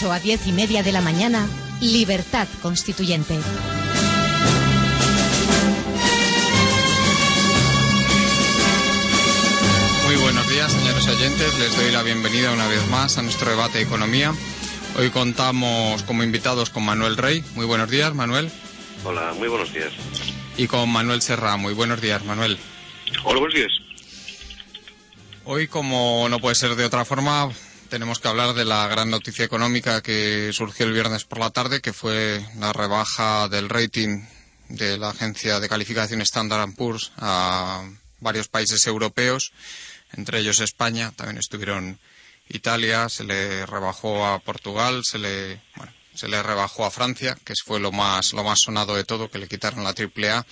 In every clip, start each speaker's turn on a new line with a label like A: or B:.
A: 8 a 10 y media de la mañana, Libertad Constituyente.
B: Muy buenos días, señores oyentes. Les doy la bienvenida una vez más a nuestro debate de economía. Hoy contamos como invitados con Manuel Rey. Muy buenos días, Manuel.
C: Hola, muy buenos días.
B: Y con Manuel Serra. Muy buenos días, Manuel.
C: Hola, buenos días.
B: Hoy, como no puede ser de otra forma, tenemos que hablar de la gran noticia económica que surgió el viernes por la tarde, que fue la rebaja del rating de la agencia de calificación Standard Poor's a varios países europeos, entre ellos España. También estuvieron Italia, se le rebajó a Portugal, se le, bueno, se le rebajó a Francia, que fue lo más, lo más sonado de todo, que le quitaron la triple A.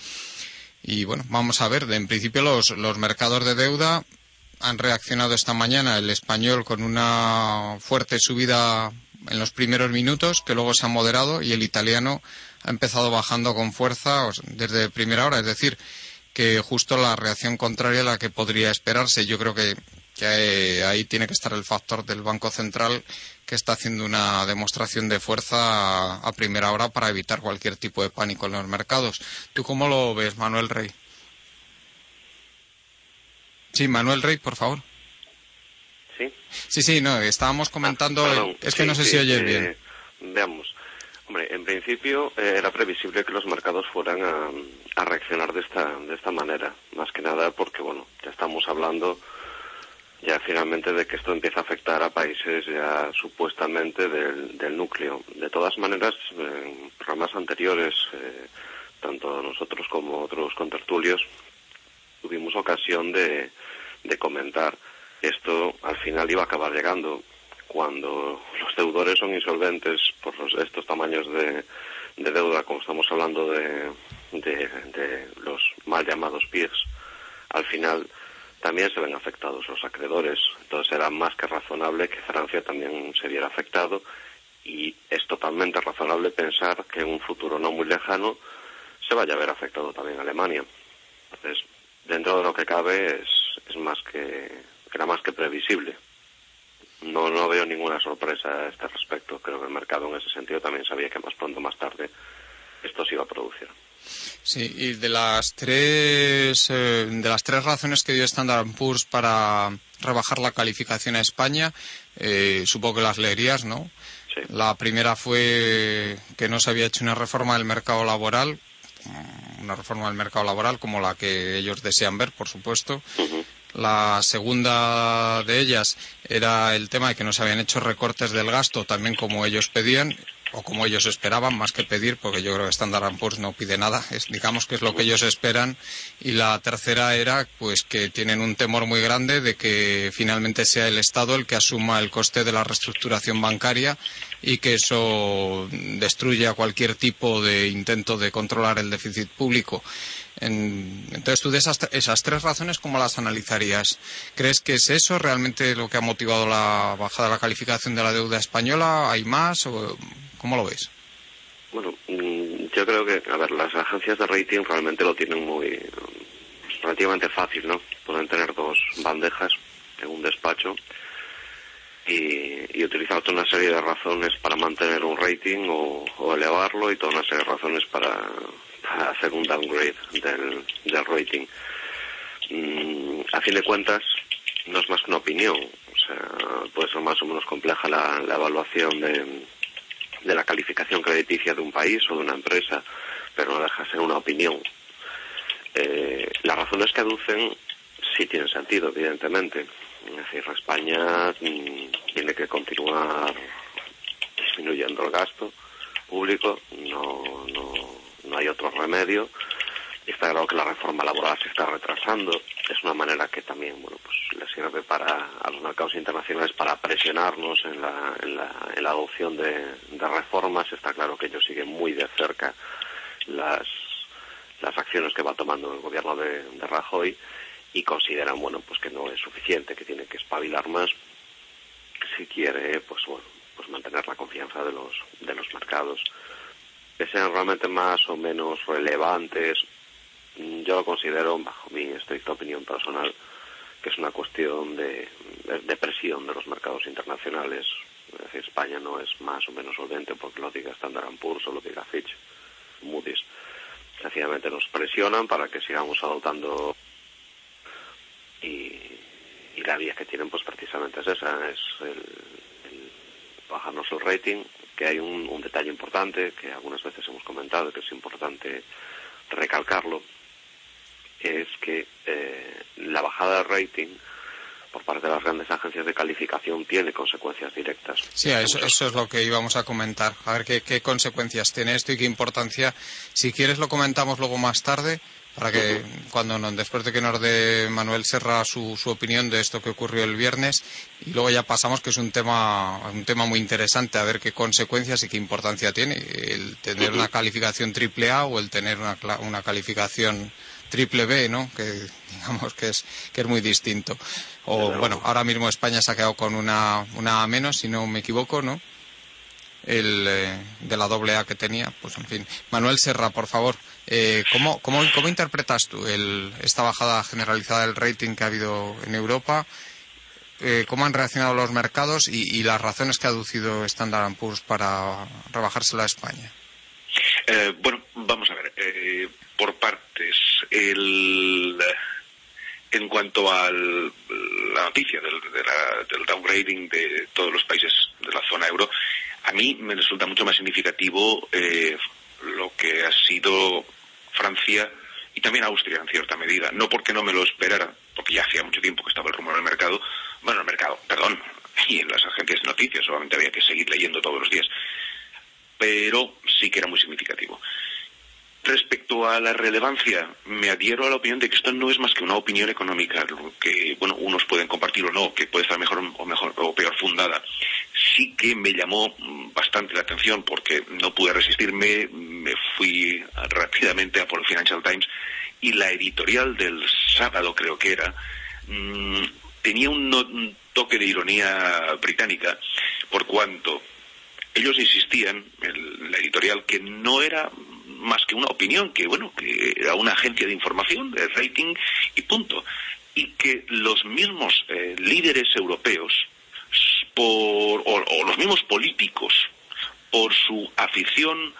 B: Y bueno, vamos a ver, en principio los, los mercados de deuda han reaccionado esta mañana el español con una fuerte subida en los primeros minutos, que luego se ha moderado, y el italiano ha empezado bajando con fuerza desde primera hora. Es decir, que justo la reacción contraria a la que podría esperarse. Yo creo que, que ahí tiene que estar el factor del Banco Central que está haciendo una demostración de fuerza a, primera hora para evitar cualquier tipo de pánico en los mercados. ¿Tú cómo lo ves, Manuel Rey? Sí, Manuel Rey, por favor.
C: Sí.
B: Sí, sí, no, estábamos comentando.
C: Ah,
B: es que
C: sí,
B: no sé
C: sí,
B: si oyes
C: eh,
B: bien.
C: Veamos. Hombre, en principio eh, era previsible que los mercados fueran a, a, reaccionar de esta, de esta manera. Más que nada porque, bueno, ya estamos hablando ya finalmente de que esto empieza a afectar a países ya supuestamente del, del núcleo. De todas maneras, en programas anteriores, eh, tanto nosotros como otros contertulios, tuvimos ocasión de, de comentar esto al final iba a acabar llegando cuando los deudores son insolventes por los, estos tamaños de, de, deuda, como estamos hablando de, de, de los mal llamados PIRS, al final también se ven afectados los acreedores. Entonces era más que razonable que Francia también se viera afectado y es totalmente razonable pensar que en un futuro no muy lejano se vaya a ver afectado también Alemania. Entonces, dentro de lo que cabe es, es más que era más que previsible. No, no veo ninguna sorpresa a este respecto. Creo que el mercado en ese sentido también sabía que más pronto o más tarde esto se iba a producir.
B: Sí, y de las tres eh, de las tres razones que dio Standard Poor's para rebajar la calificación a España, eh, supongo que las leerías, ¿no?
C: Sí.
B: La primera fue que no se había hecho una reforma del mercado laboral, una reforma del mercado laboral como la que ellos desean ver, por supuesto.
C: Uh -huh.
B: La segunda de ellas era el tema de que no se habían hecho recortes del gasto, también como ellos pedían o como ellos esperaban, más que pedir, porque yo creo que Standard Poor's no pide nada, digamos que es lo que ellos esperan. Y la tercera era, pues, que tienen un temor muy grande de que finalmente sea el Estado el que asuma el coste de la reestructuración bancaria y que eso destruya cualquier tipo de intento de controlar el déficit público. En, entonces, tú de esas, esas tres razones, ¿cómo las analizarías? ¿Crees que es eso realmente lo que ha motivado la bajada de la calificación de la deuda española? ¿Hay más? O, ¿Cómo lo ves?
C: Bueno, yo creo que, a ver, las agencias de rating realmente lo tienen muy relativamente fácil, ¿no? Pueden tener dos bandejas en un despacho y, y utilizar toda una serie de razones para mantener un rating o elevarlo y toda una serie de razones para, hacer un downgrade del, del rating. Mm, a fin de cuentas, no es más que una opinión. O sea, puede ser más o menos compleja la, la evaluación de, de la calificación crediticia de un país o de una empresa, pero no deja de ser una opinión. Eh, las razones que aducen sí tienen sentido, evidentemente. Es decir, España mmm, tiene que continuar disminuyendo el gasto público, no, no, no hay otro remedio Está claro que la reforma laboral se está retrasando. Es una manera que también, bueno, pues le sirve para a los mercados internacionales para presionarnos en la, en la, en la adopción de, de, reformas. Está claro que ellos siguen muy de cerca las, las acciones que va tomando el gobierno de, de Rajoy y consideran, bueno, pues que no es suficiente, que tiene que espabilar más si quiere, pues bueno, pues mantener la confianza de los, de los mercados. Que sean realmente más o menos relevantes Mm, yo lo considero, bajo mi estricta opinión personal, que es una cuestión de, presión de los mercados internacionales. Es decir, España no es más o menos solvente porque lo diga Standard Poor's o lo diga Fitch, Moody's. Sencillamente nos presionan para que sigamos adoptando y, la vía que tienen pues precisamente es esa, es el bajarnos el rating, que hay un, detalle importante que algunas veces hemos comentado que es importante recalcarlo, es que eh, la bajada de rating por parte de las grandes agencias de calificación tiene consecuencias directas.
B: Sí, eso, es lo que íbamos a comentar. A ver qué, consecuencias tiene esto y qué importancia. Si quieres lo comentamos luego más tarde para que cuando después de que nos dé Manuel Serra su, su, opinión de esto que ocurrió el viernes y luego ya pasamos que es un tema un tema muy interesante a ver qué consecuencias y qué importancia tiene el tener una calificación triple A o el tener una, una calificación triple B, ¿no? Que digamos que es, que es muy distinto. O bueno, ahora mismo España se ha quedado con una, una A menos, si no me equivoco, ¿no? El, eh, de la doble A que tenía, pues en fin. Manuel Serra, por favor, eh, ¿cómo, cómo, cómo, interpretas tú el, esta bajada generalizada del rating que ha habido en Europa? Eh, ¿Cómo han reaccionado los mercados y, y, las razones que ha aducido Standard Poor's para rebajársela a España?
D: Eh, bueno, vamos a ver. Eh, por partes. El, en cuanto a la noticia del, del downgrading de todos los países de la zona euro, a mí me resulta mucho más significativo eh, lo que ha sido Francia y también Austria en cierta medida. No porque no me lo esperara, porque ya hacía mucho tiempo que estaba el rumor en el mercado, bueno, en el mercado, perdón, y en las agencias de noticias, solamente había que seguir leyendo todos los días, pero sí que era muy significativo. Respecto a la relevancia, me adhiero a la opinión de que esto no es más que una opinión económica, que bueno, unos pueden compartir o no, que puede estar mejor o mejor o peor fundada. Que me llamó bastante la atención porque no pude resistirme, me fui rápidamente a por el Financial Times y la editorial del sábado creo que era mmm, tenía un, no, toque de ironía británica por cuanto ellos insistían, en la editorial, que no era más que una opinión, que bueno, que era una agencia de información, de rating y punto. Y que los mismos eh, líderes europeos, por, o, los mismos políticos, por su afición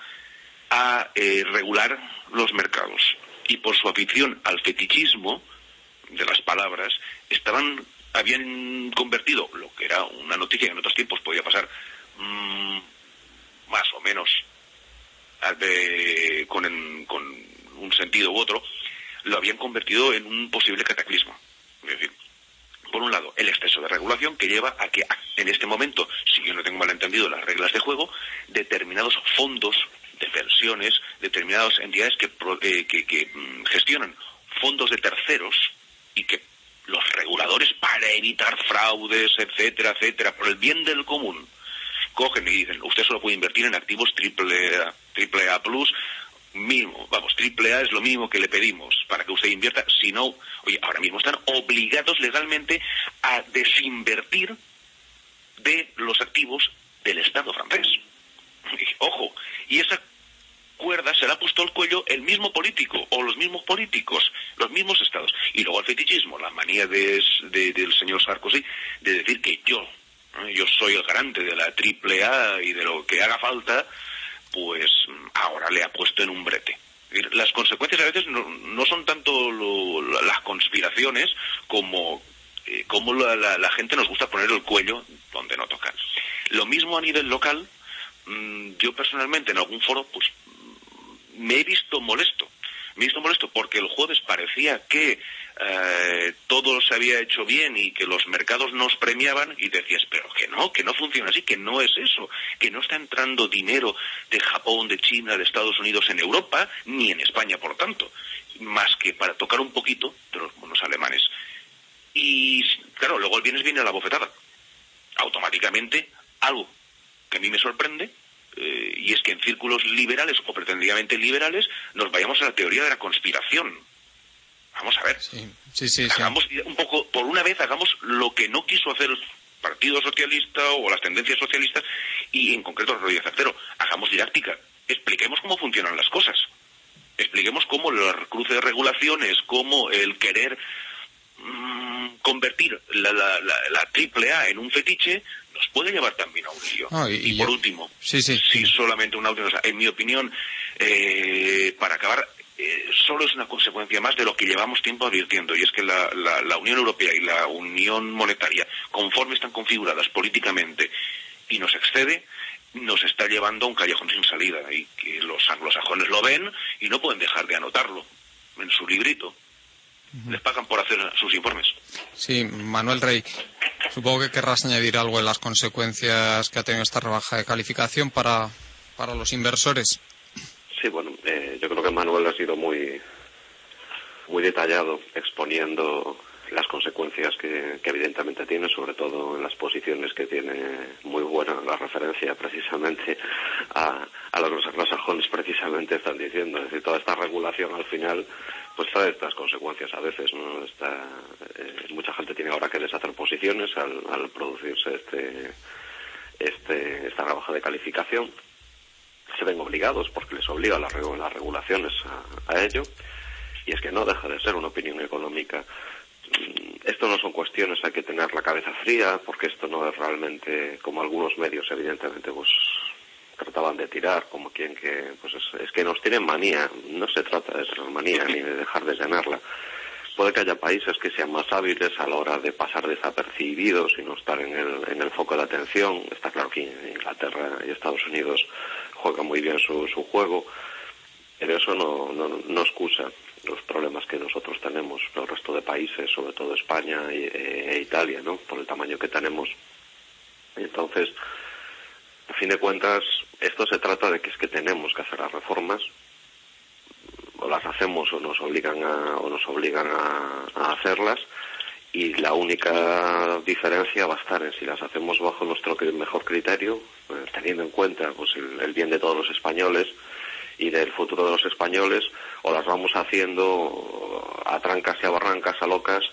D: a eh, regular los mercados y por su afición al fetichismo de las palabras, estaban, habían convertido lo que era una noticia que en otros tiempos podía pasar mmm, más o menos con, en, con, un sentido u otro, lo habían convertido en un posible cataclismo. Es decir, por un lado, el exceso de regulación que lleva a que en este momento, si yo no tengo mal entendido las reglas de juego, determinados fondos de pensiones, determinadas entidades que, eh, que, que mm, gestionan fondos de terceros y que los reguladores para evitar fraudes, etcétera, etcétera, por el bien del común, cogen y dicen, usted solo puede invertir en activos triple triple A plus, mínimo, vamos, triple A es lo mínimo que le pedimos para que usted invierta, si no, oye, ahora mismo están obligados legalmente a desinvertir de los activos del Estado francés. Ojo, y esa cuerda se la ha puesto al cuello el mismo político o los mismos políticos, los mismos estados. Y luego el fetichismo, la manía de, de, del señor Sarkozy de decir que yo yo soy el garante de la triple A y de lo que haga falta, pues ahora le ha puesto en un brete. Las consecuencias a veces no, no son tanto lo, las conspiraciones como, eh, como la, la, la, gente nos gusta poner el cuello donde no toca. Lo mismo a nivel local, mmm, yo personalmente en algún foro pues me he visto molesto. Me visto molesto porque el jueves parecía que eh, todo se había hecho bien y que los mercados nos premiaban y decías, pero que no, que no funciona así, que no es eso, que no está entrando dinero de Japón, de China, de Estados Unidos en Europa, ni en España, por tanto, más que para tocar un poquito de los bonos alemanes. Y claro, luego el viernes viene la bofetada. Automáticamente, algo que a mí me sorprende, y es que en círculos liberales o pretendidamente liberales nos vayamos a la teoría de la conspiración. Vamos a ver.
B: Sí, sí, sí,
D: hagamos un poco, por una vez, hagamos lo que no quiso hacer el Partido Socialista o las tendencias socialistas y en concreto Rodríguez Zapatero. Hagamos didáctica. Expliquemos cómo funcionan las cosas. Expliquemos cómo el cruce de regulaciones, cómo el querer mm, convertir la, la, la, triple A en un fetiche puede llevar también a un lío. y, por último,
B: sí, sí,
D: sí, solamente una última en mi opinión, eh, para acabar, eh, solo es una consecuencia más de lo que llevamos tiempo advirtiendo, y es que la, la, Unión Europea y la Unión Monetaria, conforme están configuradas políticamente y nos excede, nos está llevando a un callejón sin salida, y que los anglosajones lo ven y no pueden dejar de anotarlo en su librito. Les pagan por hacer sus informes.
B: Sí, Manuel Rey, supongo que querrás añadir algo en las consecuencias que ha tenido esta rebaja de calificación para, para los inversores.
C: Sí, bueno, eh, yo creo que Manuel ha sido muy, muy detallado exponiendo las consecuencias que, evidentemente tiene, sobre todo en las posiciones que tiene muy buena la referencia precisamente a, a lo que los anglosajones precisamente están diciendo. Es decir, toda esta regulación al final pues trae estas consecuencias a veces. ¿no? Eh, mucha gente tiene ahora que deshacer posiciones al, al producirse este, este, esta rebaja de calificación se ven obligados, porque les obliga la, las regulaciones a, ello, y es que no deja de ser una opinión económica. Esto no son cuestiones, hay que tener la cabeza fría, porque esto no es realmente, como algunos medios evidentemente pues trataban de tirar, como quien que, pues es, que nos tienen manía, no se trata de tener manía ni de dejar de llenarla. Puede que haya países que sean más hábiles a la hora de pasar desapercibidos y no estar en el, en el foco de atención. Está claro que Inglaterra y Estados Unidos juega muy bien su, su juego, pero eso no, no excusa los problemas que nosotros tenemos, el resto de países, sobre todo España e, e, Italia, ¿no? Por el tamaño que tenemos. Entonces, a fin de cuentas, esto se trata de que es que tenemos que hacer las reformas, o las hacemos o nos obligan a, o nos obligan a, a hacerlas, y la única diferencia va a estar en si las hacemos bajo nuestro mejor criterio, pues, teniendo en cuenta pues, el, bien de todos los españoles y del futuro de los españoles, o las vamos haciendo a trancas y a barrancas, a locas,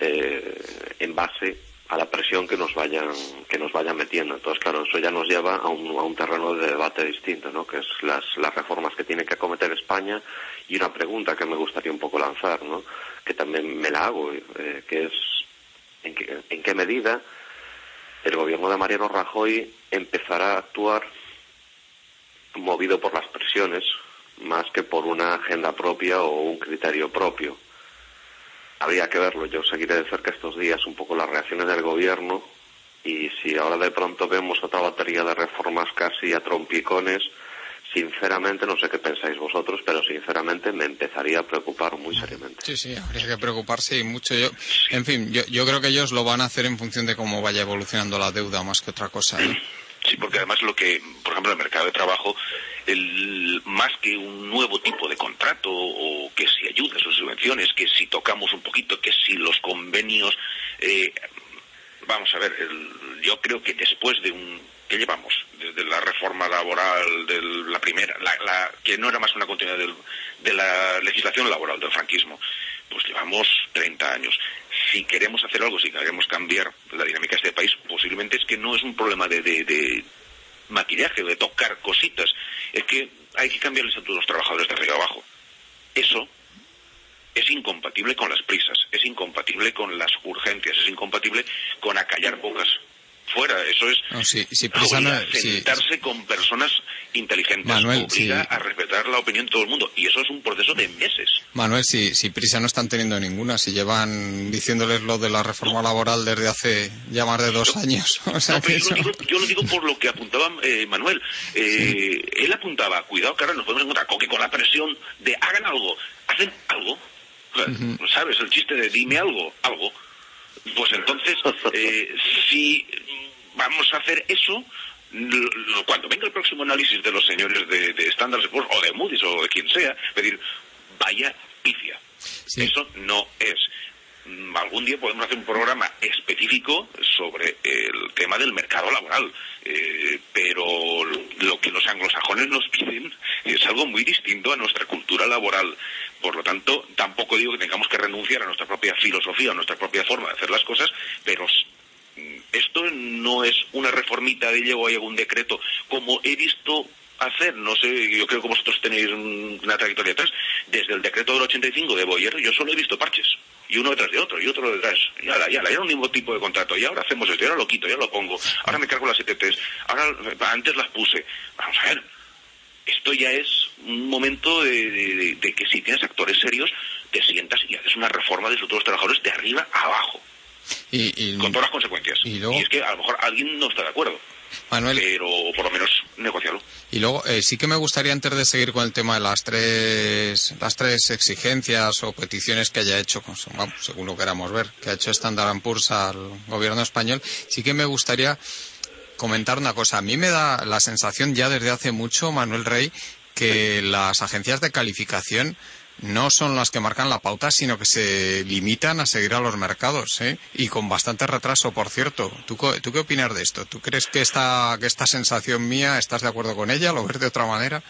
C: eh, en base a la presión que nos vayan que nos vayan metiendo. Entonces, claro, eso ya nos lleva a un, a un terreno de debate distinto, ¿no? Que es las, las reformas que tiene que acometer España y una pregunta que me gustaría un poco lanzar, ¿no? Que también me la hago, eh, que es en, en qué medida el gobierno de Mariano Rajoy empezará a actuar movido por las presiones más que por una agenda propia o un criterio propio habría que verlo. Yo seguiré de cerca estos días un poco las reacciones del gobierno y si ahora de pronto vemos otra batería de reformas casi a trompicones, sinceramente no sé qué pensáis vosotros, pero sinceramente me empezaría a preocupar muy seriamente.
B: Sí, sí, habría que preocuparse y mucho. Yo, en fin, yo, yo creo que ellos lo van a hacer en función de cómo vaya evolucionando la deuda más que otra cosa. ¿eh?
D: Sí, porque además lo que, por ejemplo, el mercado de trabajo, el, más que un nuevo tipo de contrato o que si ayudas o subvenciones, que si tocamos un poquito, que si los convenios, eh, vamos a ver, yo creo que después de un, ¿qué llevamos? Desde la reforma laboral de la primera, la, que no era más una continuidad de la legislación laboral del franquismo, pues llevamos 30 años. Si queremos hacer algo, si queremos cambiar la dinámica de este país, posiblemente es que no es un problema de, de, maquillaje, de tocar cositas, es que hay que cambiarles a todos los trabajadores de arriba abajo. Eso es incompatible con las prisas, es incompatible con las urgencias, es incompatible con acallar bocas fuera. Eso es
B: no, sí,
D: sentarse con personas inteligentes. Manuel, obliga a respetar la opinión de todo el mundo. Y eso es un proceso de meses.
B: Manuel, si, si prisa no están teniendo ninguna, si llevan diciéndoles lo de la reforma laboral desde hace ya más de dos años.
D: yo, lo digo, por lo que apuntaba eh, Manuel. Eh, él apuntaba, cuidado que ahora nos podemos encontrar con que con la presión de hagan algo, hacen algo. ¿Sabes? El chiste de dime algo, algo. Pues entonces, eh, si vamos a hacer eso, cuando venga el próximo análisis de los señores de, de Standard Poor's o de Moody's o de quien sea, pedir, vaya pifia. Eso no es. Mm, algún día podemos hacer un programa específico sobre el tema del mercado laboral, eh, pero lo que los anglosajones nos piden es algo muy distinto a nuestra cultura laboral. Por lo tanto, tampoco digo que tengamos que renunciar a nuestra propia filosofía, a nuestra propia forma de hacer las cosas, pero esto no es una reformita de llego hay algún decreto, como he visto hacer, no sé, yo creo que vosotros tenéis una trayectoria atrás, desde el decreto del 85 de Boyer, yo solo he visto parches, y uno detrás de otro, y otro detrás, y ala, y ala, era un mismo tipo de contrato, y ahora hacemos esto, y ahora lo quito, ya lo pongo, ahora me cargo las ETTs, ahora antes las puse, vamos a ver, esto ya es un momento de, que si tienes actores serios, te sientas y haces una reforma de los trabajadores de arriba a abajo. Y, con todas las consecuencias. Y, y es que a lo mejor alguien no está de acuerdo. Manuel. Pero por lo menos negociarlo.
B: Y luego, eh, sí que me gustaría, antes de seguir con el tema de las tres, las tres exigencias o peticiones que haya hecho, según lo queramos ver, que ha hecho Standard Poor's al gobierno español, sí que me gustaría comentar una cosa. A mí me da la sensación ya desde hace mucho, Manuel Rey, que las agencias de calificación no son las que marcan la pauta, sino que se limitan a seguir a los mercados, ¿eh? Y con bastante retraso, por cierto. ¿Tú, ¿Tú, qué opinas de esto? ¿Tú crees que esta, que esta sensación mía, estás de acuerdo con ella? ¿Lo ves de otra manera?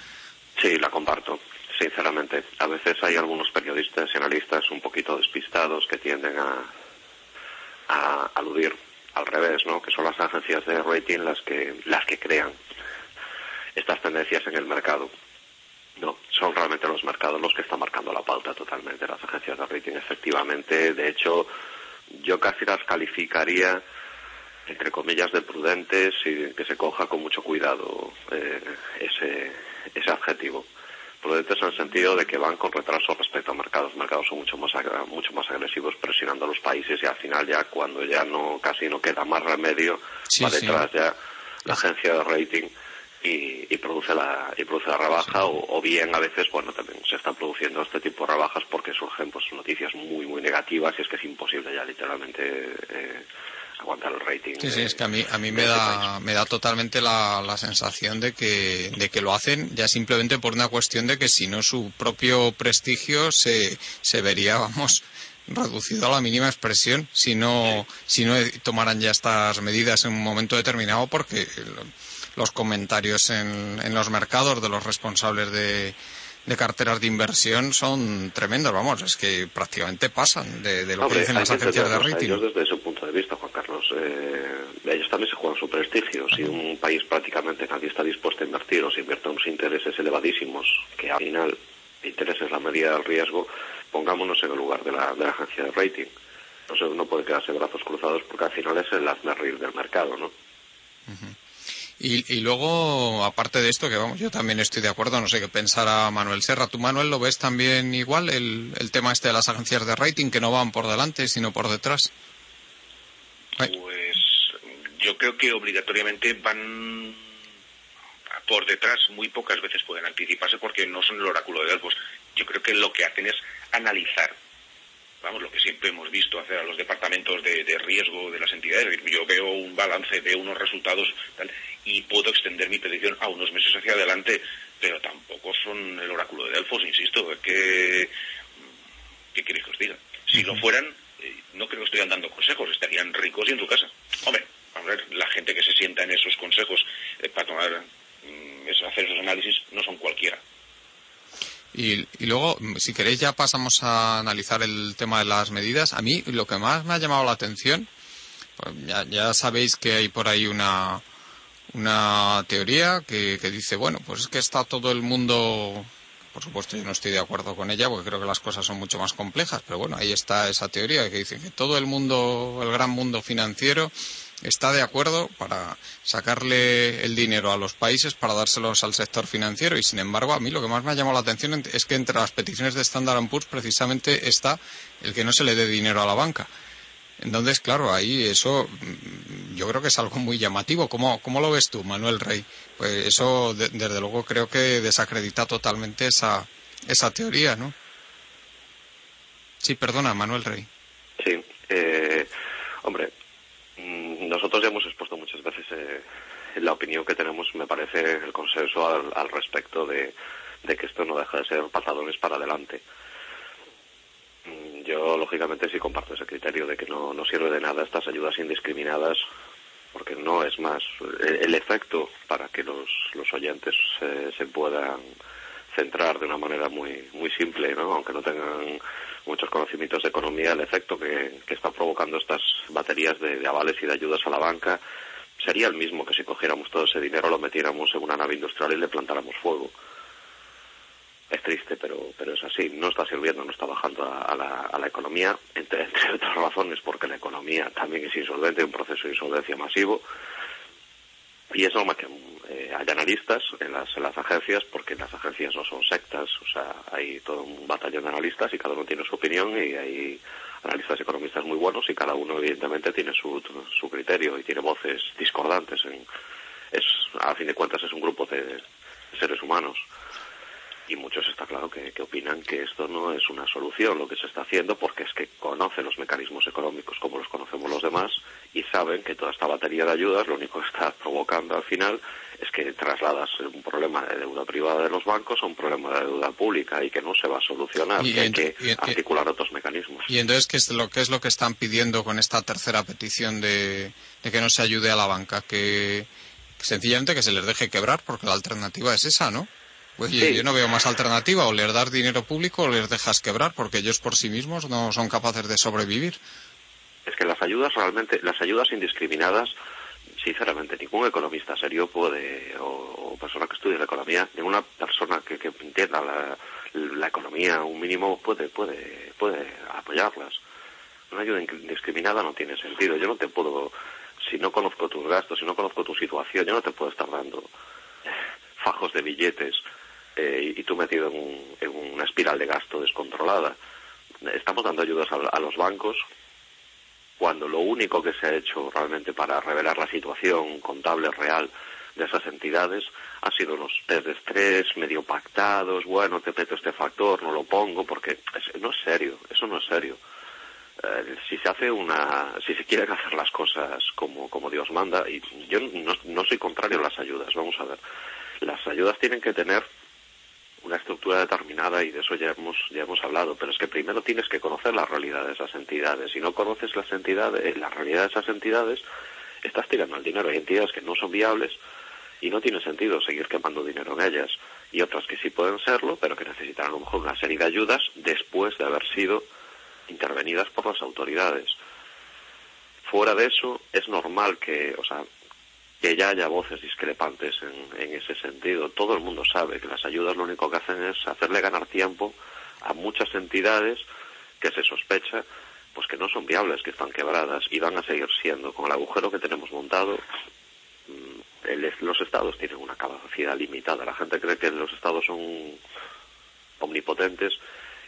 C: Sí, la comparto, sinceramente. A veces hay algunos periodistas y analistas un poquito despistados que tienden a, a aludir al revés, ¿no? Que son las agencias de rating las que, las que crean estas tendencias en el mercado. No, son realmente los mercados los que están marcando la pauta totalmente, las agencias de rating, efectivamente. De hecho, yo casi las calificaría, entre comillas, de prudentes y que se coja con mucho cuidado eh, ese, ese adjetivo. Prudentes en el sentido de que van con retraso respecto a mercados. Mercados son mucho más, mucho más agresivos presionando a los países y al final ya cuando ya no casi no queda más remedio, va detrás ya la agencia de rating y, produce la y produce la rebaja o, bien a veces bueno también se están produciendo este tipo de rebajas porque surgen pues noticias muy muy negativas y es que es imposible ya literalmente eh, aguantar el rating.
B: Sí, sí, es que a mí, a mí me, da, me da totalmente la, la, sensación de que, de que lo hacen ya simplemente por una cuestión de que si no su propio prestigio se, se vería, vamos, reducido a la mínima expresión si no, si no tomaran ya estas medidas en un momento determinado porque los comentarios en, en los mercados de los responsables de, de carteras de inversión son tremendos, vamos, es que prácticamente pasan de, lo que dicen las agencias de rating.
C: Ellos desde su punto de vista, Juan Carlos, eh, ellos también se juegan su prestigio. Si un país prácticamente nadie está dispuesto a invertir o se invierte unos intereses elevadísimos, que al final interés es la medida del riesgo, pongámonos en el lugar de la, de la agencia de rating. No uno puede quedarse brazos cruzados porque al final es el hazme del mercado, ¿no?
B: Y, luego, aparte de esto, que vamos, yo también estoy de acuerdo, no sé qué pensará Manuel Serra. ¿Tú, Manuel, lo ves también igual, el, el tema este de las agencias de rating, que no van por delante, sino por detrás?
D: Pues yo creo que obligatoriamente van por detrás, muy pocas veces pueden anticiparse porque no son el oráculo de Delfos. Yo creo que lo que hacen es analizar vamos, lo que siempre hemos visto hacer a los departamentos de, riesgo de las entidades. Yo veo un balance, veo unos resultados y puedo extender mi predicción a unos meses hacia adelante, pero tampoco son el oráculo de Delfos, insisto. ¿Qué, qué queréis que os diga? Si lo fueran, eh, no creo que estuvieran dando consejos, estarían ricos y en su casa. Hombre, a ver, la gente que se sienta en esos consejos eh, para tomar, mm, hacer esos análisis no son cualquiera.
B: Y, luego, si queréis, ya pasamos a analizar el tema de las medidas. A mí, lo que más me ha llamado la atención, pues ya, sabéis que hay por ahí una, una teoría que, que, dice, bueno, pues es que está todo el mundo, por supuesto yo no estoy de acuerdo con ella porque creo que las cosas son mucho más complejas, pero bueno, ahí está esa teoría que dice que todo el mundo, el gran mundo financiero, está de acuerdo para sacarle el dinero a los países para dárselos al sector financiero y sin embargo a mí lo que más me ha llamado la atención es que entre las peticiones de Standard Poor's precisamente está el que no se le dé dinero a la banca. Entonces, claro, ahí eso mm, yo creo que es algo muy llamativo. ¿Cómo, cómo lo ves tú, Manuel Rey? Pues eso, desde luego, creo que desacredita totalmente esa, esa teoría, ¿no? Sí, perdona, Manuel Rey.
C: Sí, eh, hombre, nosotros ya hemos expuesto muchas veces eh, la opinión que tenemos, me parece, el consenso al, respecto de, que esto no deja de ser pasadores para adelante. Mm, yo, lógicamente, sí comparto ese criterio de que no, no sirve de nada estas ayudas indiscriminadas porque no es más el, efecto para que los, los oyentes se puedan centrar de una manera muy muy simple, ¿no? aunque no tengan muchos conocimientos de economía, el efecto que, están provocando estas baterías de, avales y de ayudas a la banca sería el mismo que si cogiéramos todo ese dinero, lo metiéramos en una nave industrial y le plantáramos fuego. Es triste, pero, pero es así. No está sirviendo, no está bajando a, la, a la, economía, entre, otras razones, porque la economía también es insolvente, un proceso de insolvencia masivo. Y es normal que eh, hay analistas en las, en las agencias, porque las agencias no son sectas, o sea, hay todo un batallón de analistas y cada uno tiene su opinión y hay analistas economistas muy buenos y cada uno evidentemente tiene su, su criterio y tiene voces discordantes. En, es, a fin de cuentas es un grupo de seres humanos y muchos está claro que, opinan que esto no es una solución lo que se está haciendo porque es que conocen los mecanismos económicos como los conocemos los demás y saben que toda esta batería de ayudas lo único que está provocando al final es que trasladas un problema de deuda privada de los bancos a un problema de deuda pública y que no se va a solucionar, y, que hay que articular otros mecanismos.
B: Y entonces, ¿qué es lo, qué es lo que están pidiendo con esta tercera petición de, que no se ayude a la banca? Que, que sencillamente que se les deje quebrar porque la alternativa es esa, ¿no? Pues yo no veo más alternativa, o les das dinero público o les dejas quebrar, porque ellos por sí mismos no son capaces de sobrevivir.
C: Es que las ayudas realmente, las ayudas indiscriminadas, sinceramente, ningún economista serio puede, o, persona que estudie la economía, ninguna persona que, entienda la, economía un mínimo puede, puede, puede apoyarlas. Una ayuda indiscriminada no tiene sentido. Yo no te puedo, si no conozco tus gastos, si no conozco tu situación, yo no te puedo estar dando fajos de billetes eh, y tú metido en, una espiral de gasto descontrolada. Estamos dando ayudas a, los bancos cuando lo único que se ha hecho realmente para revelar la situación contable real de esas entidades ha sido unos test de estrés medio pactados, bueno, te meto este factor, no lo pongo, porque no es serio, eso no es serio. Eh, si se hace una, si se quieren hacer las cosas como, como Dios manda, y yo no soy contrario a las ayudas, vamos a ver, las ayudas tienen que tener una estructura determinada y de eso ya hemos, ya hemos hablado, pero es que primero tienes que conocer la realidad de esas entidades. Si no conoces las entidades, eh, la realidad de esas entidades, estás tirando el dinero. Hay entidades que no son viables y no tiene sentido seguir quemando dinero en ellas. Y otras que sí pueden serlo, pero que necesitan a lo mejor una serie de ayudas después de haber sido intervenidas por las autoridades. Fuera de eso, es normal que, o sea, que ya haya voces discrepantes en, ese sentido. Todo el mundo sabe que las ayudas lo único que hacen es hacerle ganar tiempo a muchas entidades que se sospecha pues que no son viables, que están quebradas y van a seguir siendo. Con el agujero que tenemos montado, mm, los estados tienen una capacidad limitada. La gente cree que los estados son omnipotentes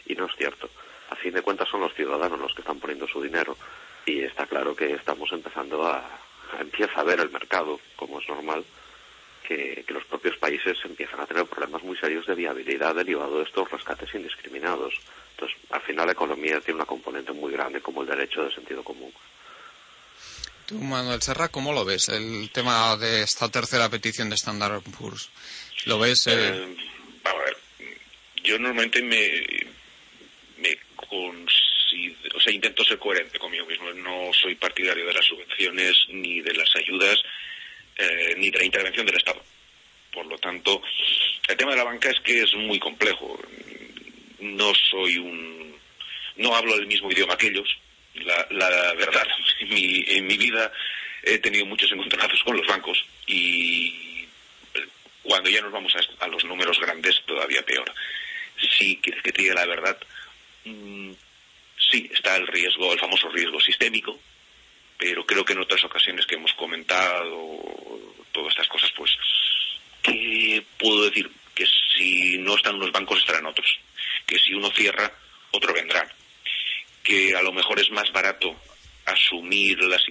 C: y no es cierto. A fin de cuentas son los ciudadanos los que están poniendo su dinero y está claro que estamos empezando a, empieza a ver el mercado, como es normal, que, los propios países empiezan a tener problemas muy serios de viabilidad derivado de estos rescates indiscriminados. Entonces, al final la economía tiene una componente muy grande como el derecho de sentido común.
B: Tú, Manuel Serra, ¿cómo lo ves el tema de esta tercera petición de Standard Poor's? ¿Lo ves? Eh?
D: Eh, a ver, yo normalmente me, me o sea, intento ser coherente conmigo mismo. No soy partidario de las subvenciones, ni de las ayudas, eh, ni de la intervención del Estado. Por lo tanto, el tema de la banca es que es muy complejo. No soy un, no hablo el mismo idioma que ellos. La, la verdad, en mi, en mi vida he tenido muchos encontronazos con los bancos y cuando ya nos vamos a, a los números grandes todavía peor. Si quieres que te diga la verdad, mm, sí está el riesgo, el famoso riesgo sistémico, pero creo que en otras ocasiones que hemos comentado todas estas cosas, pues, ¿qué puedo decir? Que si no están unos bancos estarán otros, que si uno cierra, otro vendrá, que a lo mejor es más barato asumir las,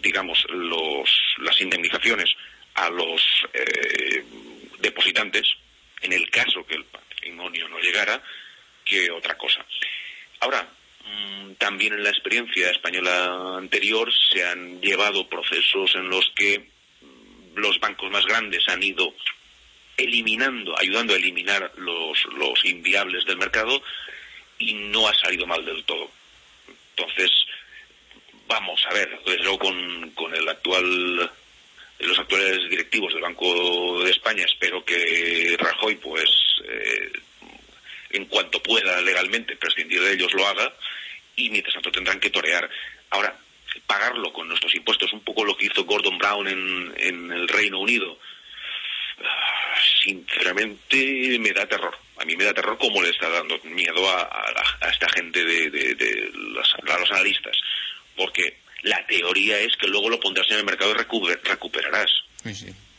D: digamos, los, las indemnizaciones a los eh, depositantes, en el caso que el patrimonio no llegara, que otra cosa. Ahora, también en la experiencia española anterior se han llevado procesos en los que mm, los bancos más grandes han ido eliminando, ayudando a eliminar los, los inviables del mercado y no ha salido mal del todo. Entonces, vamos a ver, desde luego con, con el actual los actuales directivos del Banco de España espero que Rajoy pues eh, en cuanto pueda legalmente prescindir de ellos lo haga y mientras tanto tendrán que torear. Ahora, pagarlo con nuestros impuestos, un poco lo que hizo Gordon Brown en, en el Reino Unido, sinceramente me da terror. A mí me da terror cómo le está dando miedo a, esta gente de, los, a los analistas. Porque la teoría es que luego lo pondrás en el mercado y recuperarás.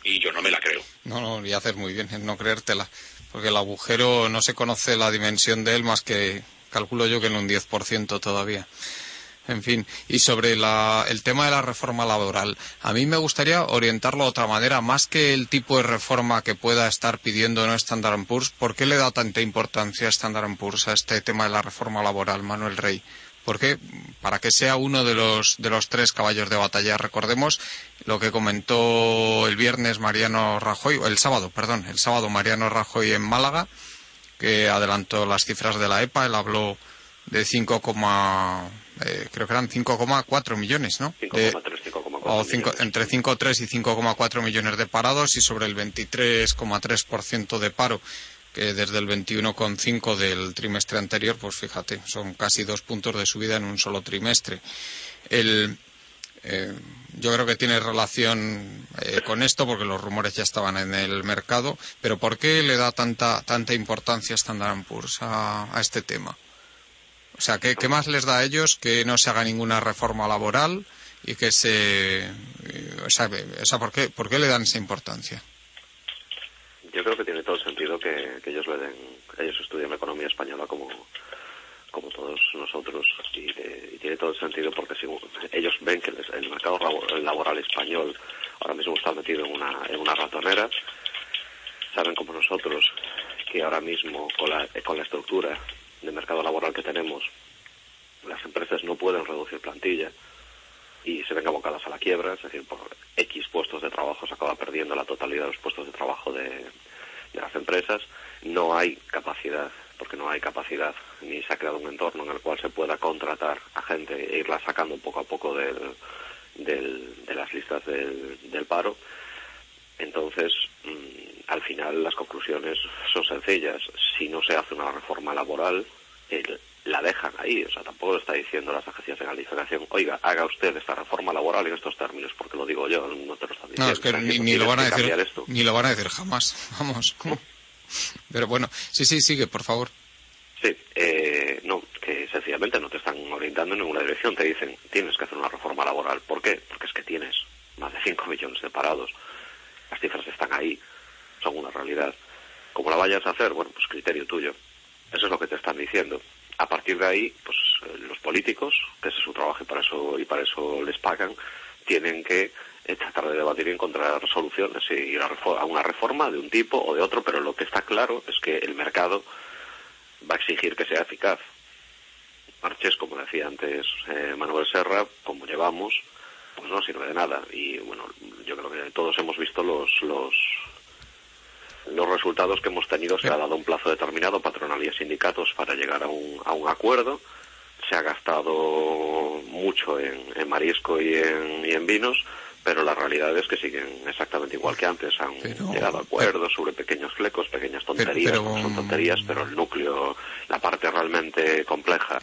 D: Y yo no me la creo.
B: No, no, y haces muy bien en no creértela. Porque el agujero no se conoce la dimensión de él más que, calculo yo, que en un 10% todavía. En fin, y sobre el tema de la reforma laboral, a mí me gustaría orientarlo de otra manera, más que el tipo de reforma que pueda estar pidiendo no Standard Poor's, ¿por qué le da tanta importancia a Standard Poor's a este tema de la reforma laboral, Manuel Rey? Porque para que sea uno de los, de los tres caballos de batalla, recordemos lo que comentó el viernes Mariano Rajoy, o el sábado, perdón, el sábado Mariano Rajoy en Málaga, que adelantó las cifras de la EPA, él habló de 5, eh, creo que eran 5,4 millones, ¿no?
C: o
B: entre 5,3 y 5,4 millones de parados y sobre el 23,3% de paro que desde el 21,5 del trimestre anterior, pues fíjate, son casi dos puntos de subida en un solo trimestre. El, eh, yo creo que tiene relación eh, con esto porque los rumores ya estaban en el mercado, pero ¿por qué le da tanta, tanta importancia Standard Poor's a, este tema? O sea, ¿qué, más les da a ellos que no se haga ninguna reforma laboral y que se... Eh, o sea, ¿por, qué, ¿por qué le dan esa importancia?
C: Yo creo que tiene todo el sentido que, ellos le den, ellos estudian economía española como, como todos nosotros y, tiene todo el sentido porque si ellos ven que el mercado laboral español ahora mismo está metido en una, en una ratonera, saben como nosotros que ahora mismo con la, con la estructura de mercado laboral que tenemos, las empresas no pueden reducir plantilla y se ven abocadas a la quiebra, es decir, por X puestos de trabajo se acaba perdiendo la totalidad de los puestos de trabajo de, las empresas. No hay capacidad, porque no hay capacidad, ni se ha creado un entorno en el cual se pueda contratar a gente e irla sacando poco a poco del, de las listas del, del paro. Entonces, mm, al final las conclusiones son sencillas. Si no se hace una reforma laboral, la dejan ahí. O sea, tampoco lo está diciendo las agencias de calificación, oiga, haga usted esta reforma laboral en estos términos, porque lo digo yo, no te lo están diciendo.
B: No, es que ni, lo van a decir, ni lo van a decir jamás. Vamos. Pero bueno, sí, sí, sigue, por favor.
C: Sí, eh, no, que sencillamente no te están orientando en ninguna dirección. Te dicen, tienes que hacer una reforma laboral. ¿Por qué? Porque es que tienes más de 5 millones de parados las cifras están ahí, son una realidad. Como la vayas a hacer, bueno, pues criterio tuyo. Eso es lo que te están diciendo. A partir de ahí, pues eh, los políticos, que ese es su trabajo y para eso, y para eso les pagan, tienen que tratar de debatir y encontrar soluciones y ir a, una reforma de un tipo o de otro, pero lo que está claro es que el mercado va a exigir que sea eficaz. Marches, como decía antes eh, Manuel Serra, como llevamos, pues no sirve de nada. Y bueno, yo creo que todos hemos visto los, los, los resultados que hemos tenido. Se ha dado un plazo determinado, patronal y sindicatos, para llegar a un, a un acuerdo. Se ha gastado mucho en, en marisco y en, y en vinos pero la realidad es que siguen exactamente igual que antes. Han llegado a acuerdos sobre pequeños flecos, pequeñas tonterías, son tonterías, pero el núcleo, la parte realmente compleja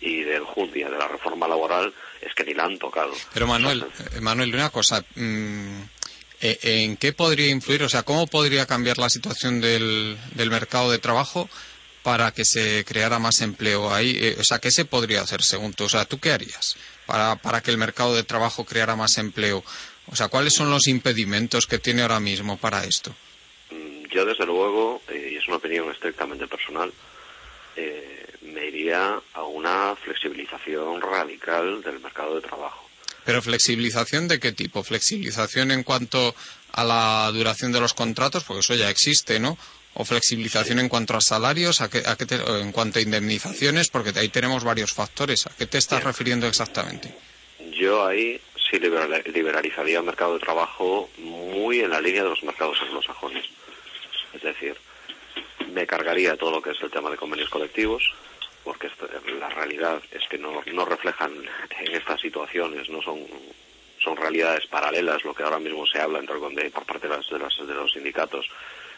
C: y del Jundia, de la reforma laboral, es que ni la han tocado.
B: Pero Manuel, eh, Manuel, una cosa, mm, eh, ¿en qué podría influir, o sea, cómo podría cambiar la situación del, del mercado de trabajo para que se creara más empleo ahí? Eh, o sea, ¿qué se podría hacer según tú? O sea, ¿tú qué harías para, para que el mercado de trabajo creara más empleo? O sea, ¿cuáles son los impedimentos que tiene ahora mismo para esto?
C: Mm, yo, desde luego, y es una opinión estrictamente personal, me iría a una flexibilización radical del mercado de trabajo.
B: ¿Pero flexibilización de qué tipo? ¿Flexibilización en cuanto a la duración de los contratos? Porque eso ya existe, ¿no? o flexibilización en cuanto a salarios, a qué, a qué en cuanto a indemnizaciones, porque ahí tenemos varios factores. ¿A qué te estás refiriendo exactamente?
C: Yo ahí sí liberalizaría el mercado de trabajo muy en la línea de los mercados anglosajones. Es decir, me cargaría todo lo que es el tema de convenios colectivos, porque la realidad es que no, no reflejan en estas situaciones, no son son realidades paralelas, lo que ahora mismo se habla entre, por parte de, las, de, los sindicatos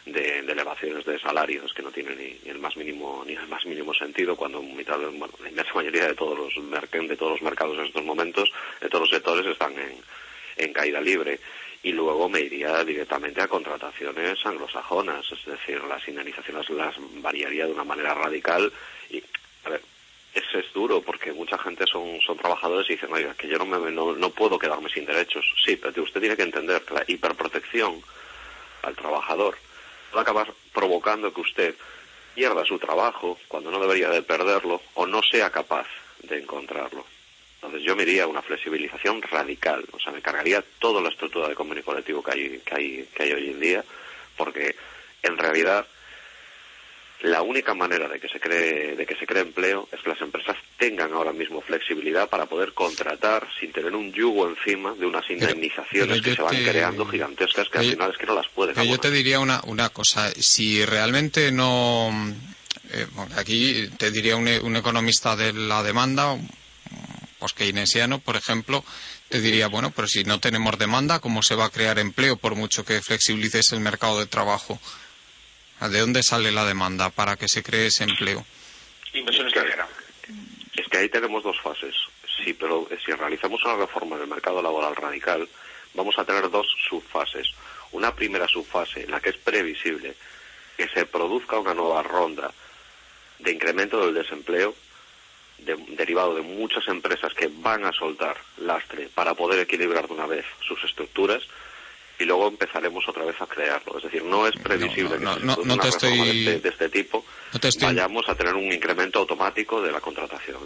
C: de, elevaciones de salarios que no tienen ni, el más mínimo ni el más mínimo sentido cuando mitad bueno, la inmensa mayoría de todos los de todos los mercados en estos momentos de todos los sectores están en, en caída libre. Y luego me iría directamente a contrataciones anglosajonas, es decir, las indemnizaciones las variaría de una manera radical y, a ver, ese es duro porque mucha gente son, son trabajadores y dicen, oiga, que yo no, me, no, no puedo quedarme sin derechos. Sí, pero usted tiene que entender que la hiperprotección al trabajador va a acabar provocando que usted pierda su trabajo cuando no debería de perderlo o no sea capaz de encontrarlo. Entonces yo me iría a una flexibilización radical, o sea, me cargaría toda la estructura de convenio colectivo que hay, que hay, que hay hoy en día, porque en realidad la única manera de que se cree de que se cree empleo es que las empresas tengan ahora mismo flexibilidad para poder contratar sin tener un yugo encima de unas indemnizaciones que se van creando gigantescas que al final es que no las pueden
B: yo te diría una, una cosa si realmente no eh, aquí te diría un, un economista de la demanda pues keynesiano, por ejemplo, te diría, bueno, pero si no tenemos demanda, ¿cómo se va a crear empleo por mucho que flexibilices el mercado de trabajo? ¿De dónde sale la demanda para que se cree ese empleo?
D: Inversión extranjera.
C: Es que ahí tenemos dos fases. Sí, pero si realizamos una reforma del mercado laboral radical, vamos a tener dos subfases. Una primera subfase en la que es previsible que se produzca una nueva ronda de incremento del desempleo derivado de muchas empresas que van a soltar lastre para poder equilibrar de una vez sus estructuras y luego empezaremos otra vez a crearlo. Es decir, no es previsible que una de, este tipo vayamos a tener un incremento automático de la contratación.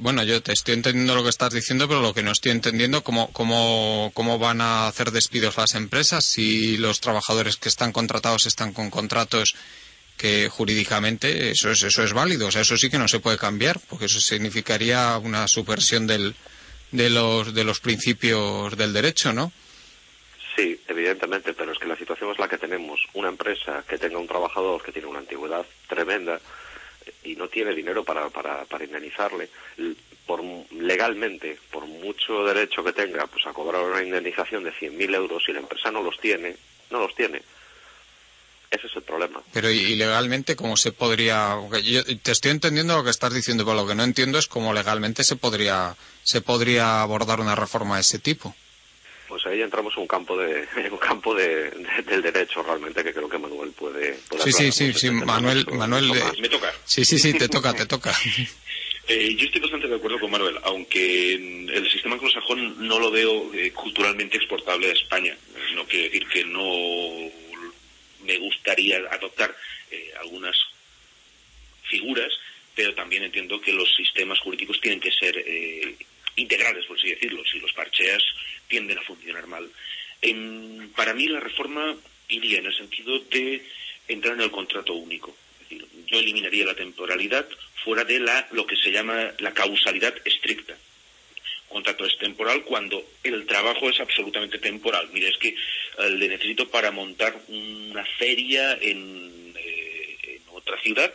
B: bueno, yo te estoy entendiendo lo que estás diciendo, pero lo que no estoy entendiendo cómo cómo cómo van a hacer despidos las empresas si los trabajadores que están contratados están con contratos que jurídicamente eso es eso es válido, o sea, eso sí que no se puede cambiar, porque eso significaría una subversión del, de los de los principios del derecho, ¿no?
C: Sí, evidentemente, pero es que la situación es la que tenemos. Una empresa que tenga un trabajador que tiene una antigüedad tremenda y no tiene dinero para, para, para indemnizarle, por, legalmente, por mucho derecho que tenga, pues a cobrar una indemnización de 100.000 euros, si la empresa no los tiene, no los tiene. Ese es el problema.
B: Pero ¿y legalmente cómo se podría...? Yo te estoy entendiendo lo que estás diciendo, pero lo que no entiendo es cómo legalmente se podría, se podría abordar una reforma de ese tipo
C: pues ahí entramos en un campo de un campo de, del derecho realmente que creo que Manuel puede,
B: sí sí sí sí Manuel Manuel
D: me toca.
B: Sí sí sí te toca te toca.
D: Eh, yo estoy bastante de acuerdo con Manuel aunque el sistema anglosajón no lo veo eh, culturalmente exportable a España. No quiere decir que no me gustaría adoptar eh, algunas figuras pero también entiendo que los sistemas jurídicos tienen que ser integrales, por así decirlo. Si los parcheas tienden a funcionar mal. para mí la reforma iría en el sentido de entrar en el contrato único. Es decir, yo eliminaría la temporalidad fuera de la, lo que se llama la causalidad estricta. Contrato es temporal cuando el trabajo es absolutamente temporal. Mire, es que eh, le necesito para montar una feria en, eh, en otra ciudad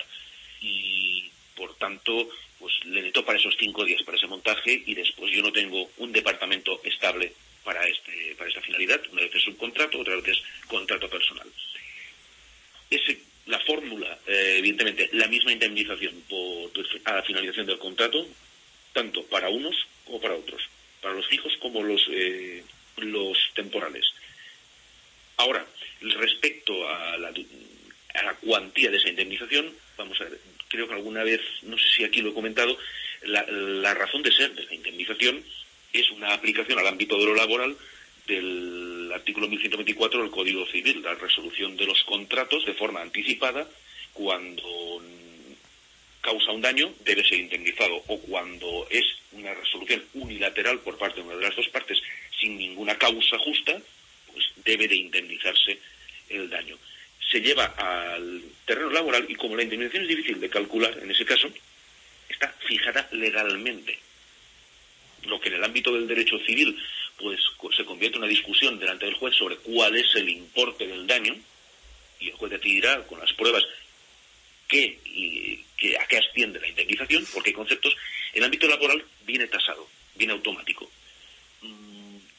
D: y, por tanto, pues le necesito para esos cinco días, para ese montaje, y después yo no tengo un departamento estable para, este, para esa finalidad. Una vez es subcontrato, otra vez es contrato personal. Ese, la fórmula, eh, evidentemente, la misma indemnización por, a la finalización del contrato, tanto para unos como para otros, para los fijos como los, eh, los temporales. Ahora, respecto a la, a la cuantía de esa indemnización, vamos a ver, creo que alguna vez, no sé si aquí lo he comentado, la, razón de ser de la indemnización es una aplicación al ámbito de lo laboral del artículo 1124 del Código Civil, la resolución de los contratos de forma anticipada cuando causa un daño debe ser indemnizado o cuando es una resolución unilateral por parte de una de las dos partes sin ninguna causa justa, pues debe de indemnizarse el daño. Se lleva al laboral y como la indemnización es difícil de calcular en ese caso, está fijada legalmente. Lo que en el ámbito del derecho civil pues se convierte en una discusión delante del juez sobre cuál es el importe del daño y el juez decidirá con las pruebas qué y, a qué asciende la indemnización, porque hay conceptos, el ámbito laboral viene tasado, viene automático.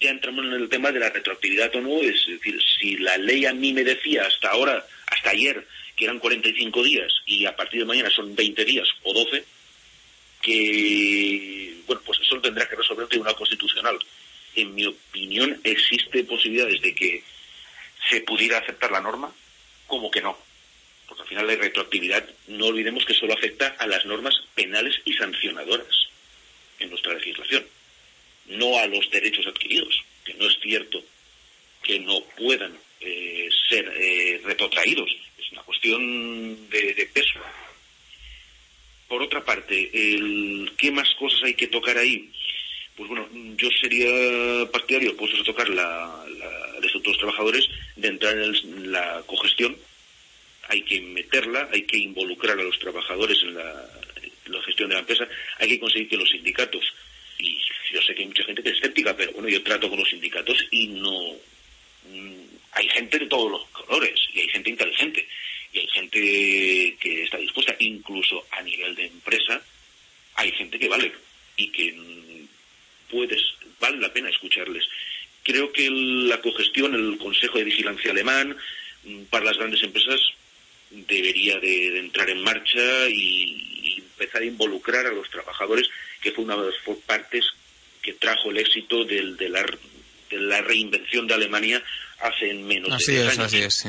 D: Ya entramos en el tema de la retroactividad o no, es decir, si la ley a mí me decía hasta ahora, hasta ayer, que eran 45 días y a partir de mañana son 20 días o 12, que, bueno, pues eso lo tendrá que resolver el Tribunal Constitucional. En mi opinión, existe posibilidades de que se pudiera aceptar la norma, como que no porque al final la retroactividad no olvidemos que solo afecta a las normas penales y sancionadoras en nuestra legislación, no a los derechos adquiridos, que no es cierto que no puedan eh, ser eh, retrotraídos, es una cuestión de, peso. Por otra parte, el, ¿qué más cosas hay que tocar ahí? Pues bueno, yo sería partidario, pues a tocar la, la, de los trabajadores, de entrar en la cogestión hay que meterla, hay que involucrar a los trabajadores en la, gestión de la empresa, hay que conseguir que los sindicatos, y yo sé que hay mucha gente que es escéptica, pero bueno, yo trato con los sindicatos y no... Mm, hay gente de todos los colores y hay gente inteligente y hay gente que está dispuesta, incluso a nivel de empresa, hay gente que vale y que mm, puedes, vale la pena escucharles. Creo que la cogestión, el Consejo de Vigilancia Alemán, mm, para las grandes empresas debería de, entrar en marcha y, empezar a involucrar a los trabajadores, que fue una de las partes que trajo el éxito del, de, la, de la reinvención de Alemania hace menos
B: así
D: de 10
B: es,
D: años.
B: Así es, sí.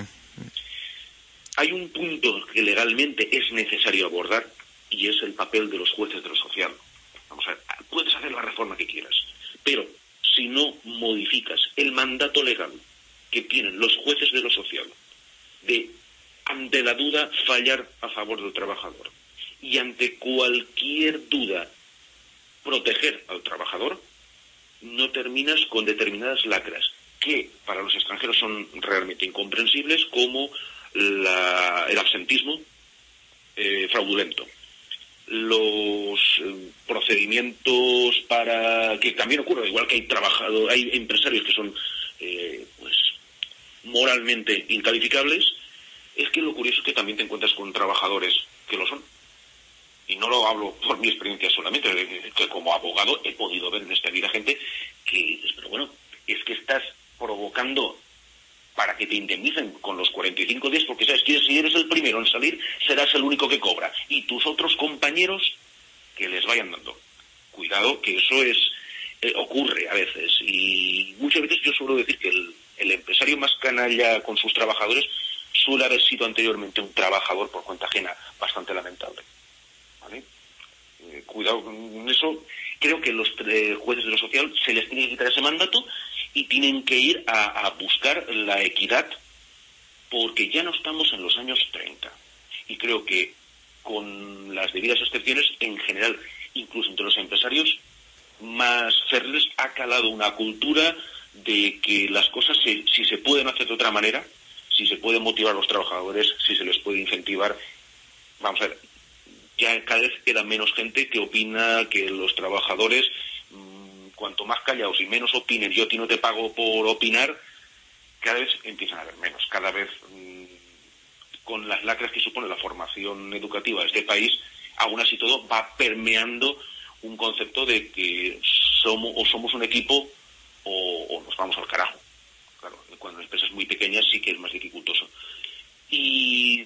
D: Hay un punto que legalmente es necesario abordar y es el papel de los jueces de lo social. Vamos a ver, puedes hacer la reforma que quieras, pero si no modificas el mandato legal que tienen los jueces de lo social de ante la duda fallar a favor del trabajador y ante cualquier duda proteger al trabajador, no terminas con determinadas lacras que para los extranjeros son realmente incomprensibles como el absentismo eh, fraudulento, los eh, procedimientos para que también ocurre, igual que hay trabajadores, hay empresarios que son eh, pues moralmente incalificables, es que lo curioso es que también te encuentras con trabajadores que lo son. Y no lo hablo por mi experiencia solamente, que como abogado he podido ver en esta vida gente que pero bueno, es que estás provocando para que te indemnicen con los 45 días, porque sabes que si eres el primero en salir, serás el único que cobra. Y tus otros compañeros que les vayan dando. Cuidado, que eso es eh, ocurre a veces. Y muchas veces yo suelo decir que el, el empresario más canalla con sus trabajadores suele haber sido anteriormente un trabajador por cuenta ajena bastante lamentable. Eh, cuidado con eso. Creo que los jueces de lo social se les tiene que quitar ese mandato y tienen que ir a, buscar la equidad porque ya no estamos en los años 30. Y creo que con las debidas excepciones, en general, incluso entre los empresarios más férreos, ha calado una cultura de que las cosas, si se pueden hacer de otra manera, si se puede motivar a los trabajadores, si se les puede incentivar. Vamos a ver, ya cada vez queda menos gente que opina que los trabajadores, mm, cuanto más callados y menos opinen, yo a ti no te pago por opinar, cada vez empiezan a haber menos. Cada vez, mm, con las lacras que supone la formación educativa de este país, aún así todo va permeando un concepto de que somos o somos un equipo o nos vamos al carajo cuando las empresas muy pequeñas sí que es más dificultoso. Y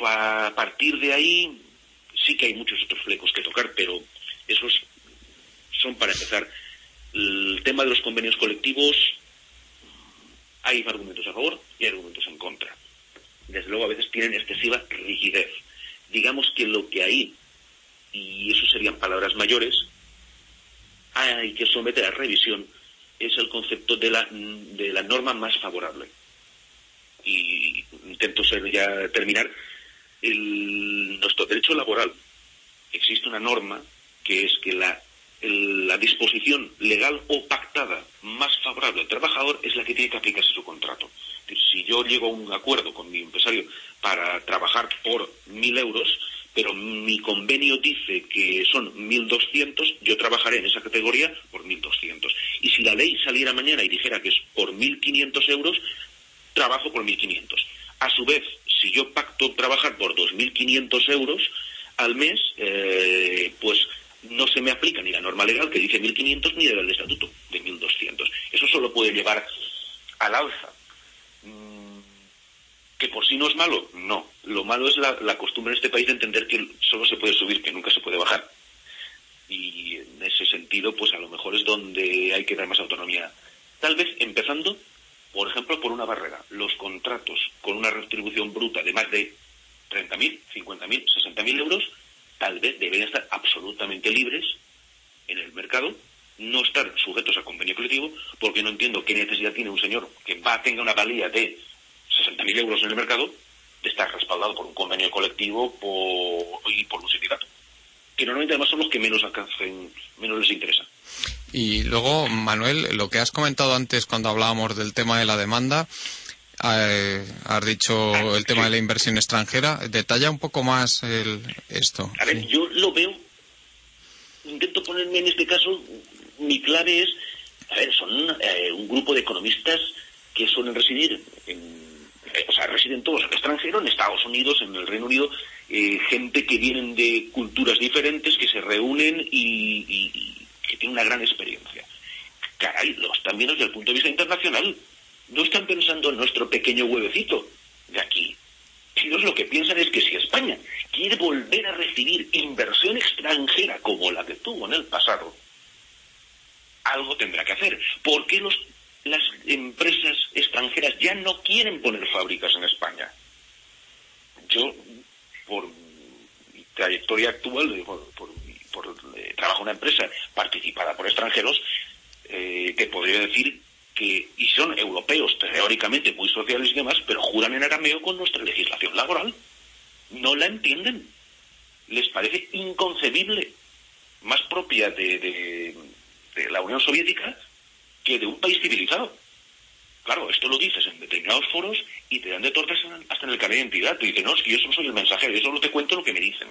D: a partir de ahí sí que hay muchos otros flecos que tocar, pero esos son para empezar. El tema de los convenios colectivos, hay argumentos a favor y argumentos en contra. Desde luego a veces tienen excesiva rigidez. Digamos que lo que hay, y eso serían palabras mayores, hay que someter a revisión es el concepto de la, de la norma más favorable. Y intento ser ya terminar. El, nuestro derecho laboral existe una norma que es que la, la disposición legal o pactada más favorable al trabajador es la que tiene que aplicarse su contrato. Si yo llego a un acuerdo con mi empresario para trabajar por mil euros, pero mi convenio dice que son 1.200, yo trabajaré en esa categoría por 1.200. Y si la ley saliera mañana y dijera que es por 1.500 euros, trabajo por 1.500. A su vez, si yo pacto trabajar por 2.500 euros al mes, eh, pues no se me aplica ni la norma legal que dice 1.500 ni el estatuto de 1.200. Eso solo puede llevar al alza. Mm, ¿Que por sí no es malo? No. Lo malo es la, costumbre en este país de entender que solo se puede subir, que nunca se puede bajar. Y en ese sentido, pues a lo mejor es donde hay que dar más autonomía. Tal vez empezando, por ejemplo, por una barrera. Los contratos con una retribución bruta de más de 30.000, 50.000, 60.000 euros tal vez deberían estar absolutamente libres en el mercado, no estar sujetos a convenio colectivo, porque no entiendo qué necesidad tiene un señor que va tenga una valía de 60.000 euros en el mercado de estar respaldado por un convenio colectivo y por un sindicato. Que normalmente además son los que menos alcancen, menos les interesa.
B: Y luego, Manuel, lo que has comentado antes cuando hablábamos del tema de la demanda, eh, has dicho el tema de la inversión extranjera. Detalla un poco más esto.
D: A ver, yo lo veo, intento ponerme en este caso, mi clave es, a ver, son eh, un grupo de economistas que suelen residir en, eh, o sea, residen todos en el extranjero, en Estados Unidos, en el Reino Unido, gente que vienen de culturas diferentes, que se reúnen y, que tienen una gran experiencia. Caray, los también desde el punto de vista internacional no están pensando en nuestro pequeño huevecito de aquí. Ellos lo que piensan es que si España quiere volver a recibir inversión extranjera como la que tuvo en el pasado, algo tendrá que hacer. ¿Por qué las empresas extranjeras ya no quieren poner fábricas en España? Yo, por mi trayectoria actual, por, eh, trabajo en una empresa participada por extranjeros, eh, te podría decir y son europeos teóricamente muy sociales y demás, pero juran en arameo con nuestra legislación laboral. No la entienden. Les parece inconcebible, más propia de, la Unión Soviética que de un país civilizado. Claro, esto lo dices en determinados foros y te dan de tortas hasta en el carnet de identidad. Te dicen, no, es que yo solo soy el mensajero, yo solo te cuento lo que me dicen.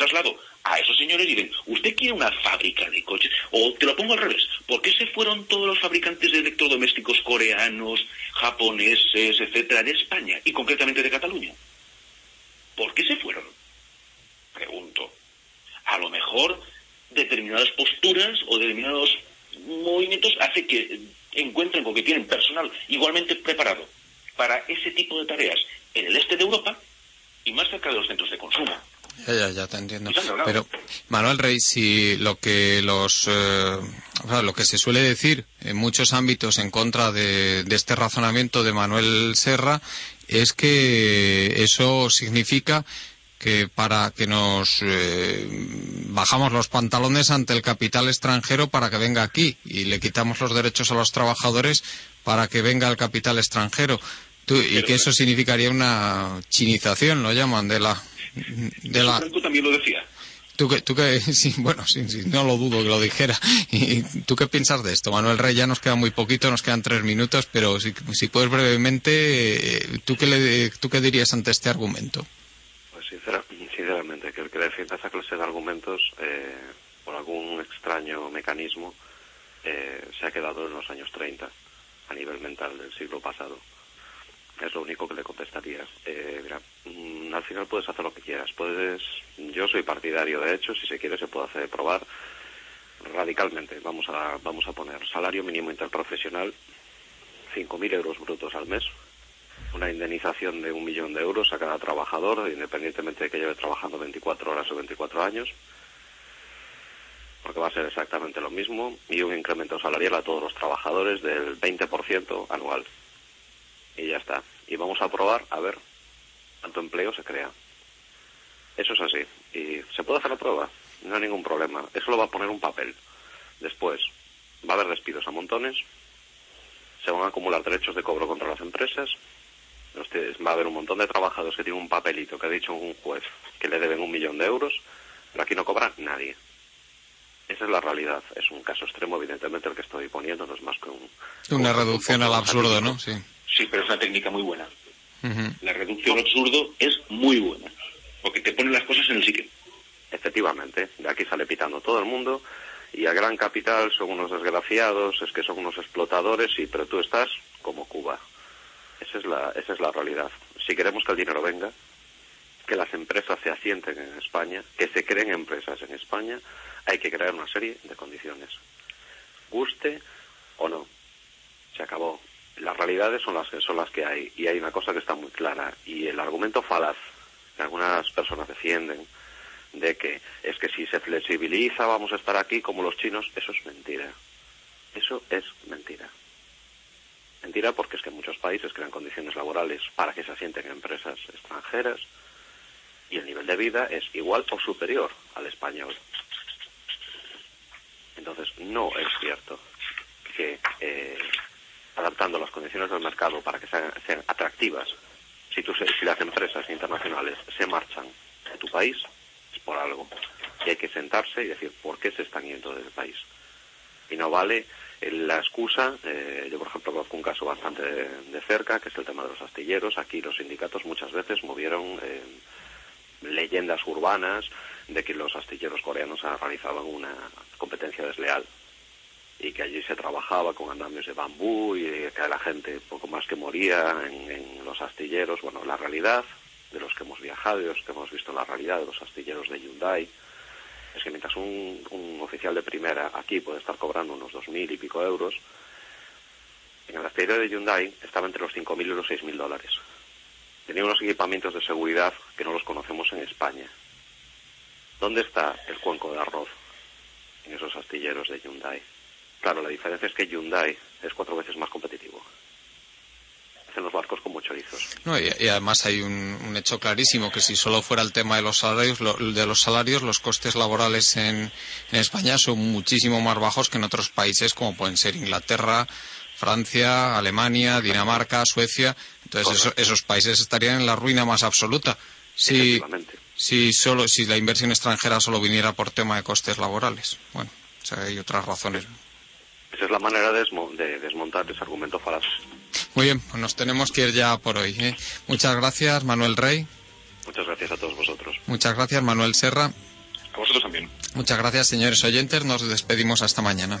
D: Traslado a esos señores y dicen, ¿usted quiere una fábrica de coches? O te lo pongo al revés, ¿por qué se fueron todos los fabricantes de electrodomésticos coreanos, japoneses, etcétera, de España y concretamente de Cataluña? ¿Por qué se fueron? Pregunto. A lo mejor determinadas posturas o determinados movimientos hace que encuentren porque tienen personal igualmente preparado para ese tipo de tareas en el este de Europa y más cerca de los centros de consumo.
B: Ya, ya, ya te entiendo. Pero, Manuel Rey, si lo que los, eh, lo que se suele decir en muchos ámbitos en contra de, este razonamiento de Manuel Serra es que eso significa que para que nos eh, bajamos los pantalones ante el capital extranjero para que venga aquí y le quitamos los derechos a los trabajadores para que venga el capital extranjero. y que eso significaría una chinización, lo llaman, de la,
D: de la... Franco también lo decía.
B: Tú que, tú que sí, bueno, sí, sí, no lo dudo que lo dijera. ¿Y tú qué piensas de esto? Manuel Rey, ya nos queda muy poquito, nos quedan tres minutos, pero si, si puedes brevemente, ¿tú qué, le, ¿tú qué dirías ante este argumento?
C: Pues sinceramente, que el que defienda esa clase de argumentos, eh, por algún extraño mecanismo, eh, se ha quedado en los años 30, a nivel mental del siglo pasado. Es lo único que le contestaría. Eh, mira, mm, al final puedes hacer lo que quieras. Puedes, yo soy partidario de hecho, si se quiere se puede hacer probar radicalmente. Vamos a, vamos a poner salario mínimo interprofesional, 5.000 euros brutos al mes, una indemnización de un millón de euros a cada trabajador, independientemente de que lleve trabajando 24 horas o 24 años, porque va a ser exactamente lo mismo, y un incremento salarial a todos los trabajadores del 20% anual y ya está. Y vamos a probar a ver cuánto empleo se crea. Eso es así. Y se puede hacer la prueba, no hay ningún problema. Eso lo va a poner un papel. Después va a haber despidos a montones, se van a acumular derechos de cobro contra las empresas, va a haber un montón de trabajadores que tienen un papelito que ha dicho un juez que le deben un millón de euros, pero aquí no cobra nadie. Esa es la realidad. Es un caso extremo, evidentemente, el que estoy poniendo, no es más que un...
B: Una reducción al absurdo, ¿no? Sí.
D: Sí, pero es una técnica muy buena. La reducción al absurdo es muy buena, porque te pone las cosas en el sitio.
C: Efectivamente, de aquí sale pitando todo el mundo y a gran capital son unos desgraciados, es que son unos explotadores, y pero tú estás como Cuba. Esa es la, esa es la realidad. Si queremos que el dinero venga, que las empresas se asienten en España, que se creen empresas en España, hay que crear una serie de condiciones. Guste o no. Se acabó. Las realidades son las que son las que hay y hay una cosa que está muy clara y el argumento falaz que algunas personas defienden de que es que si se flexibiliza vamos a estar aquí como los chinos, eso es mentira. Eso es mentira. Mentira porque es que muchos países crean condiciones laborales para que se asienten empresas extranjeras y el nivel de vida es igual o superior al español. Entonces, no es cierto que eh, adaptando las condiciones del mercado para que sean, atractivas, si, tú, si las empresas internacionales se marchan de tu país, es por algo. Y hay que sentarse y decir por qué se están yendo del país. Y no vale la excusa, eh, yo por ejemplo conozco un caso bastante de, de, cerca, que es el tema de los astilleros. Aquí los sindicatos muchas veces movieron eh, leyendas urbanas de que los astilleros coreanos realizaban una competencia desleal y que allí se trabajaba con andamios de bambú y que la gente poco más que moría en, los astilleros. Bueno, la realidad de los que hemos viajado y los que hemos visto la realidad de los astilleros de Hyundai es que mientras un, un oficial de primera aquí puede estar cobrando unos dos mil y pico euros, en el astillero de Hyundai estaba entre los cinco mil y los seis mil dólares. Tenía unos equipamientos de seguridad que no los conocemos en España. ¿Dónde está el cuenco de arroz en esos astilleros de Hyundai? Claro, la diferencia es que Hyundai es cuatro veces más competitivo. Hacen los barcos como chorizos.
B: No, y, y, además hay un, un, hecho clarísimo que si solo fuera el tema de los salarios, lo, de los salarios, los costes laborales en, en España son muchísimo más bajos que en otros países como pueden ser Inglaterra, Francia, Alemania, Dinamarca, Suecia. Entonces eso, esos países estarían en la ruina más absoluta. Si, si, solo, si la inversión extranjera solo viniera por tema de costes laborales. Bueno, o sea, hay otras razones.
C: Esa es la manera de, desmo de desmontar ese argumento falaz.
B: Muy bien, pues nos tenemos que ir ya por hoy. ¿eh? Muchas gracias, Manuel Rey.
C: Muchas gracias a todos vosotros.
B: Muchas gracias, Manuel Serra.
D: A vosotros también.
B: Muchas gracias, señores oyentes. Nos despedimos hasta mañana.